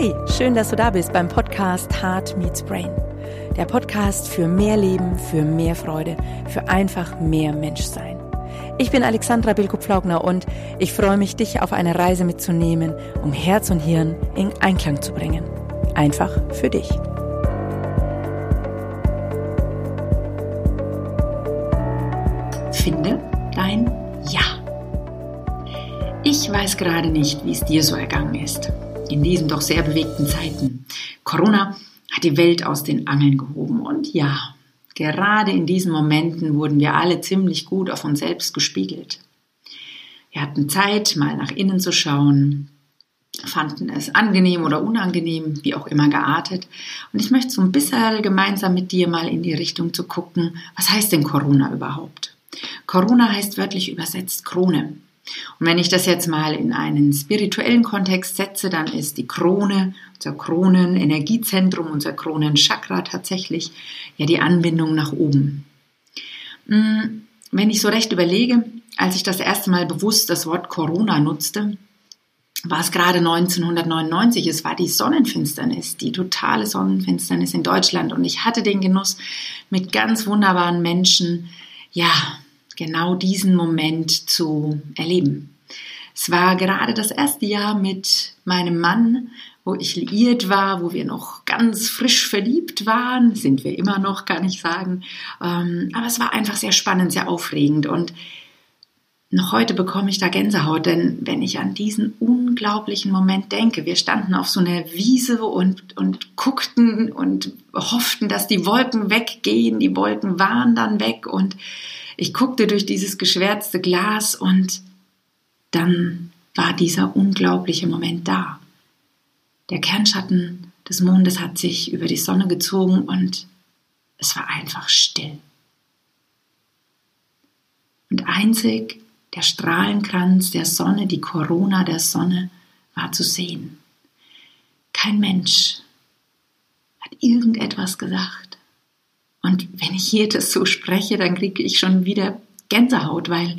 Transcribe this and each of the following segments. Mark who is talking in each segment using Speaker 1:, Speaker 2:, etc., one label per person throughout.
Speaker 1: Hey, schön, dass du da bist beim Podcast Heart Meets Brain. Der Podcast für mehr Leben, für mehr Freude, für einfach mehr Menschsein. Ich bin Alexandra Bilko-Pflaugner und ich freue mich, dich auf eine Reise mitzunehmen, um Herz und Hirn in Einklang zu bringen. Einfach für dich.
Speaker 2: Finde dein Ja. Ich weiß gerade nicht, wie es dir so ergangen ist in diesen doch sehr bewegten Zeiten. Corona hat die Welt aus den Angeln gehoben und ja, gerade in diesen Momenten wurden wir alle ziemlich gut auf uns selbst gespiegelt. Wir hatten Zeit, mal nach innen zu schauen, fanden es angenehm oder unangenehm, wie auch immer geartet. Und ich möchte so ein bisschen gemeinsam mit dir mal in die Richtung zu gucken, was heißt denn Corona überhaupt? Corona heißt wörtlich übersetzt Krone. Und wenn ich das jetzt mal in einen spirituellen Kontext setze, dann ist die Krone, unser Kronenenergiezentrum, unser Kronenchakra tatsächlich ja die Anbindung nach oben. Hm, wenn ich so recht überlege, als ich das erste Mal bewusst das Wort Corona nutzte, war es gerade 1999, es war die Sonnenfinsternis, die totale Sonnenfinsternis in Deutschland und ich hatte den Genuss mit ganz wunderbaren Menschen, ja, genau diesen Moment zu erleben. Es war gerade das erste Jahr mit meinem Mann, wo ich liiert war, wo wir noch ganz frisch verliebt waren, sind wir immer noch, kann ich sagen. Ähm, aber es war einfach sehr spannend, sehr aufregend und noch heute bekomme ich da Gänsehaut, denn wenn ich an diesen unglaublichen Moment denke, wir standen auf so einer Wiese und, und guckten und hofften, dass die Wolken weggehen, die Wolken waren dann weg und ich guckte durch dieses geschwärzte Glas und dann war dieser unglaubliche Moment da. Der Kernschatten des Mondes hat sich über die Sonne gezogen und es war einfach still. Und einzig der Strahlenkranz der Sonne, die Corona der Sonne, war zu sehen. Kein Mensch hat irgendetwas gesagt. Und wenn ich hier das so spreche, dann kriege ich schon wieder Gänsehaut, weil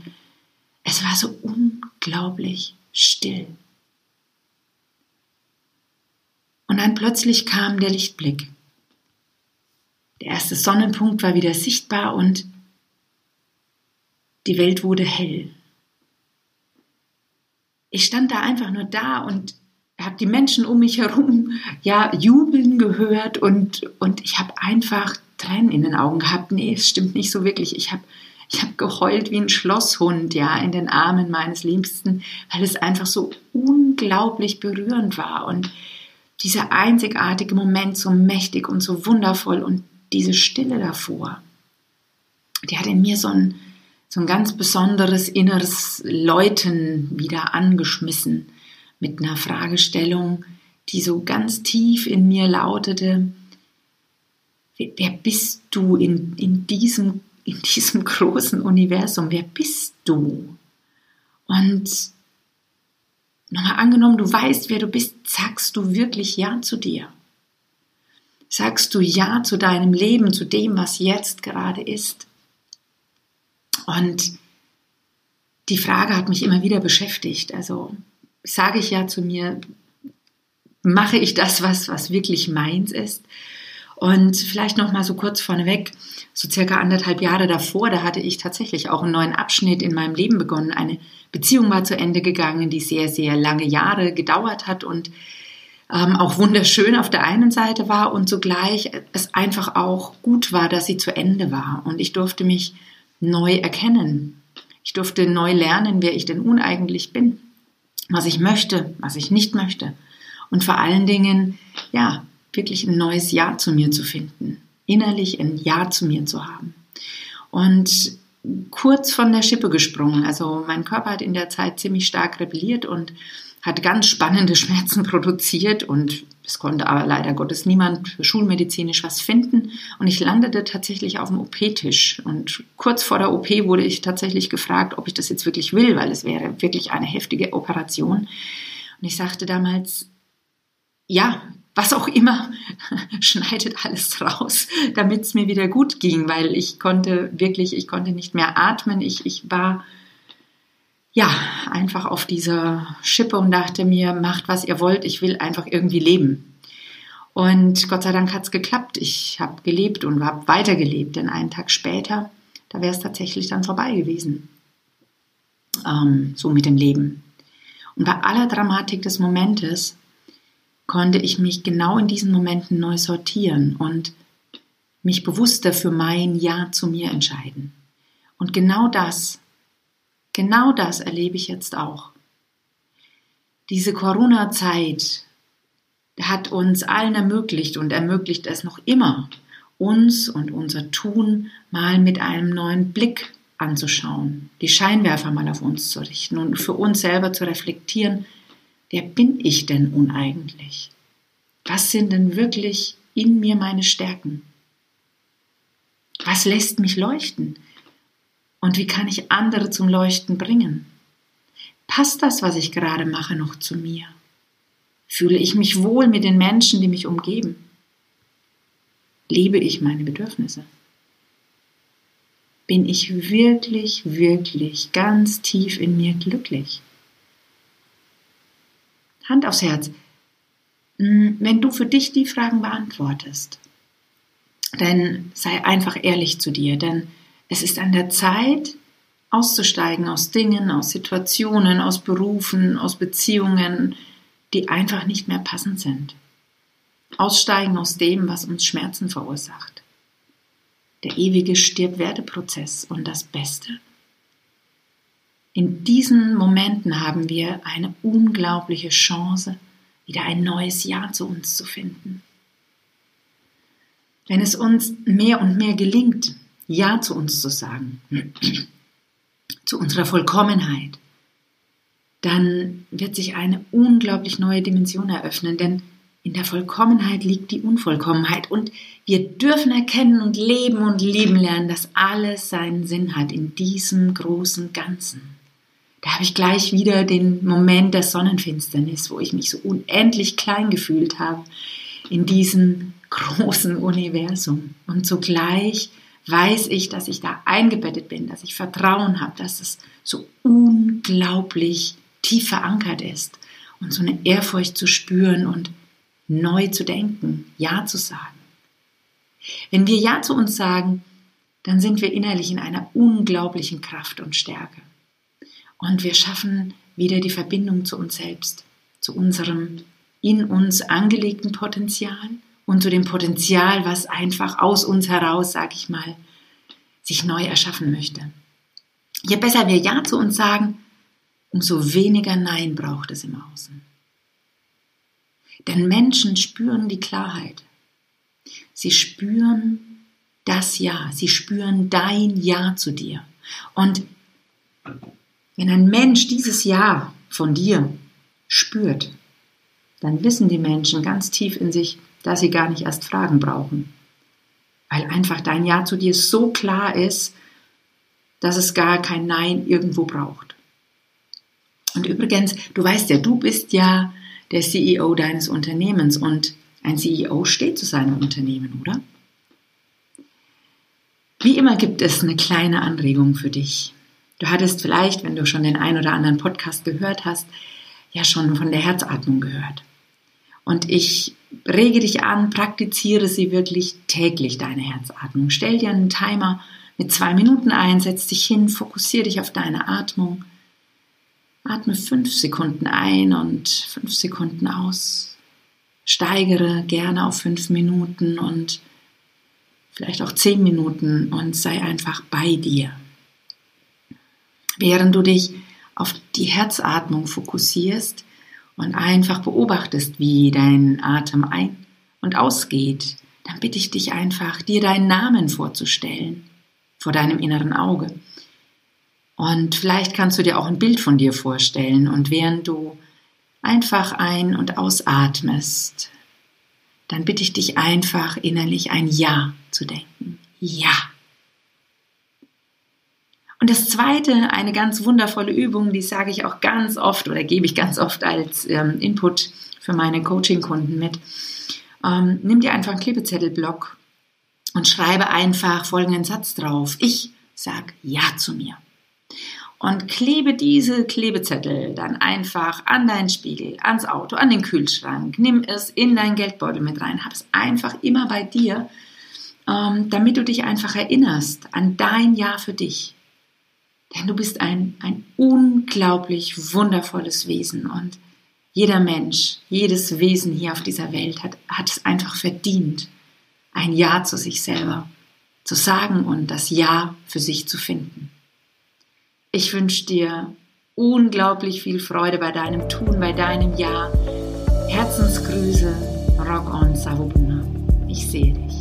Speaker 2: es war so unglaublich still. Und dann plötzlich kam der Lichtblick. Der erste Sonnenpunkt war wieder sichtbar und die Welt wurde hell. Ich stand da einfach nur da und habe die Menschen um mich herum ja jubeln gehört und und ich habe einfach Tränen in den Augen gehabt. Nee, es stimmt nicht so wirklich. Ich habe ich hab geheult wie ein Schlosshund, ja, in den Armen meines Liebsten, weil es einfach so unglaublich berührend war und dieser einzigartige Moment so mächtig und so wundervoll und diese Stille davor, die hat in mir so ein, so ein ganz besonderes inneres Läuten wieder angeschmissen mit einer Fragestellung, die so ganz tief in mir lautete, wer bist du in, in, diesem, in diesem großen Universum? Wer bist du? Und nochmal angenommen, du weißt, wer du bist, sagst du wirklich Ja zu dir? Sagst du Ja zu deinem Leben, zu dem, was jetzt gerade ist? Und die Frage hat mich immer wieder beschäftigt. Also sage ich ja zu mir, mache ich das, was, was wirklich meins ist? Und vielleicht noch mal so kurz vorneweg, so circa anderthalb Jahre davor, da hatte ich tatsächlich auch einen neuen Abschnitt in meinem Leben begonnen. Eine Beziehung war zu Ende gegangen, die sehr, sehr lange Jahre gedauert hat und ähm, auch wunderschön auf der einen Seite war und zugleich es einfach auch gut war, dass sie zu Ende war. Und ich durfte mich neu erkennen. Ich durfte neu lernen, wer ich denn uneigentlich bin, was ich möchte, was ich nicht möchte. Und vor allen Dingen, ja, wirklich ein neues Ja zu mir zu finden, innerlich ein Ja zu mir zu haben. Und kurz von der Schippe gesprungen. Also mein Körper hat in der Zeit ziemlich stark rebelliert und hat ganz spannende Schmerzen produziert und es konnte aber leider Gottes niemand schulmedizinisch was finden. Und ich landete tatsächlich auf dem OP-Tisch. Und kurz vor der OP wurde ich tatsächlich gefragt, ob ich das jetzt wirklich will, weil es wäre wirklich eine heftige Operation. Und ich sagte damals, ja, was auch immer, schneidet alles raus, damit es mir wieder gut ging, weil ich konnte wirklich, ich konnte nicht mehr atmen. Ich, ich war ja, einfach auf dieser Schippe und dachte mir, macht was ihr wollt, ich will einfach irgendwie leben. Und Gott sei Dank hat es geklappt. Ich habe gelebt und habe weitergelebt, denn einen Tag später, da wäre es tatsächlich dann vorbei gewesen. Ähm, so mit dem Leben. Und bei aller Dramatik des Momentes konnte ich mich genau in diesen Momenten neu sortieren und mich bewusster für mein Ja zu mir entscheiden. Und genau das, genau das erlebe ich jetzt auch. Diese Corona-Zeit hat uns allen ermöglicht und ermöglicht es noch immer, uns und unser Tun mal mit einem neuen Blick anzuschauen, die Scheinwerfer mal auf uns zu richten und für uns selber zu reflektieren, wer bin ich denn uneigentlich? Was sind denn wirklich in mir meine Stärken? Was lässt mich leuchten? Und wie kann ich andere zum Leuchten bringen? Passt das, was ich gerade mache, noch zu mir? Fühle ich mich wohl mit den Menschen, die mich umgeben? Lebe ich meine Bedürfnisse? Bin ich wirklich, wirklich ganz tief in mir glücklich? Hand aufs Herz. Hm, wenn du für dich die Fragen beantwortest, dann sei einfach ehrlich zu dir, denn es ist an der Zeit, auszusteigen aus Dingen, aus Situationen, aus Berufen, aus Beziehungen, die einfach nicht mehr passend sind. Aussteigen aus dem, was uns Schmerzen verursacht. Der ewige Stirb-Werde-Prozess und das Beste. In diesen Momenten haben wir eine unglaubliche Chance, wieder ein neues Ja zu uns zu finden. Wenn es uns mehr und mehr gelingt, Ja zu uns zu sagen, zu unserer Vollkommenheit, dann wird sich eine unglaublich neue Dimension eröffnen, denn in der Vollkommenheit liegt die Unvollkommenheit und wir dürfen erkennen und leben und lieben lernen, dass alles seinen Sinn hat in diesem großen Ganzen. Da habe ich gleich wieder den Moment der Sonnenfinsternis, wo ich mich so unendlich klein gefühlt habe in diesem großen Universum. Und zugleich weiß ich, dass ich da eingebettet bin, dass ich Vertrauen habe, dass es so unglaublich tief verankert ist und so eine Ehrfurcht zu spüren und neu zu denken, Ja zu sagen. Wenn wir Ja zu uns sagen, dann sind wir innerlich in einer unglaublichen Kraft und Stärke. Und wir schaffen wieder die Verbindung zu uns selbst, zu unserem in uns angelegten Potenzial und zu dem Potenzial, was einfach aus uns heraus, sag ich mal, sich neu erschaffen möchte. Je besser wir Ja zu uns sagen, umso weniger Nein braucht es im Außen. Denn Menschen spüren die Klarheit. Sie spüren das Ja, sie spüren dein Ja zu dir. Und wenn ein Mensch dieses Ja von dir spürt, dann wissen die Menschen ganz tief in sich, dass sie gar nicht erst Fragen brauchen. Weil einfach dein Ja zu dir so klar ist, dass es gar kein Nein irgendwo braucht. Und übrigens, du weißt ja, du bist ja der CEO deines Unternehmens und ein CEO steht zu seinem Unternehmen, oder? Wie immer gibt es eine kleine Anregung für dich. Du hattest vielleicht, wenn du schon den ein oder anderen Podcast gehört hast, ja schon von der Herzatmung gehört. Und ich rege dich an, praktiziere sie wirklich täglich, deine Herzatmung. Stell dir einen Timer mit zwei Minuten ein, setz dich hin, fokussiere dich auf deine Atmung Atme fünf Sekunden ein und fünf Sekunden aus. Steigere gerne auf fünf Minuten und vielleicht auch zehn Minuten und sei einfach bei dir. Während du dich auf die Herzatmung fokussierst und einfach beobachtest, wie dein Atem ein- und ausgeht, dann bitte ich dich einfach, dir deinen Namen vorzustellen vor deinem inneren Auge. Und vielleicht kannst du dir auch ein Bild von dir vorstellen und während du einfach ein- und ausatmest, dann bitte ich dich einfach innerlich ein Ja zu denken. Ja. Und das zweite, eine ganz wundervolle Übung, die sage ich auch ganz oft oder gebe ich ganz oft als ähm, Input für meine Coaching-Kunden mit. Ähm, nimm dir einfach einen Klebezettelblock und schreibe einfach folgenden Satz drauf. Ich sage Ja zu mir. und klebe diese Klebezettel dann einfach an deinen Spiegel, ans Auto, an den Kühlschrank. Nimm es in deinen Geldbeutel mit rein. Hab es einfach immer bei dir, ähm, damit du dich einfach erinnerst an dein Jahr für dich. Denn du bist ein, ein unglaublich wundervolles Wesen und jeder Mensch, jedes Wesen hier auf dieser Welt hat, hat es einfach verdient, ein Ja zu sich selber zu sagen und das Ja für sich zu finden. Ich wünsche dir unglaublich viel Freude bei deinem Tun, bei deinem Ja. Herzensgrüße, Rock on Savobuna. Ich sehe dich.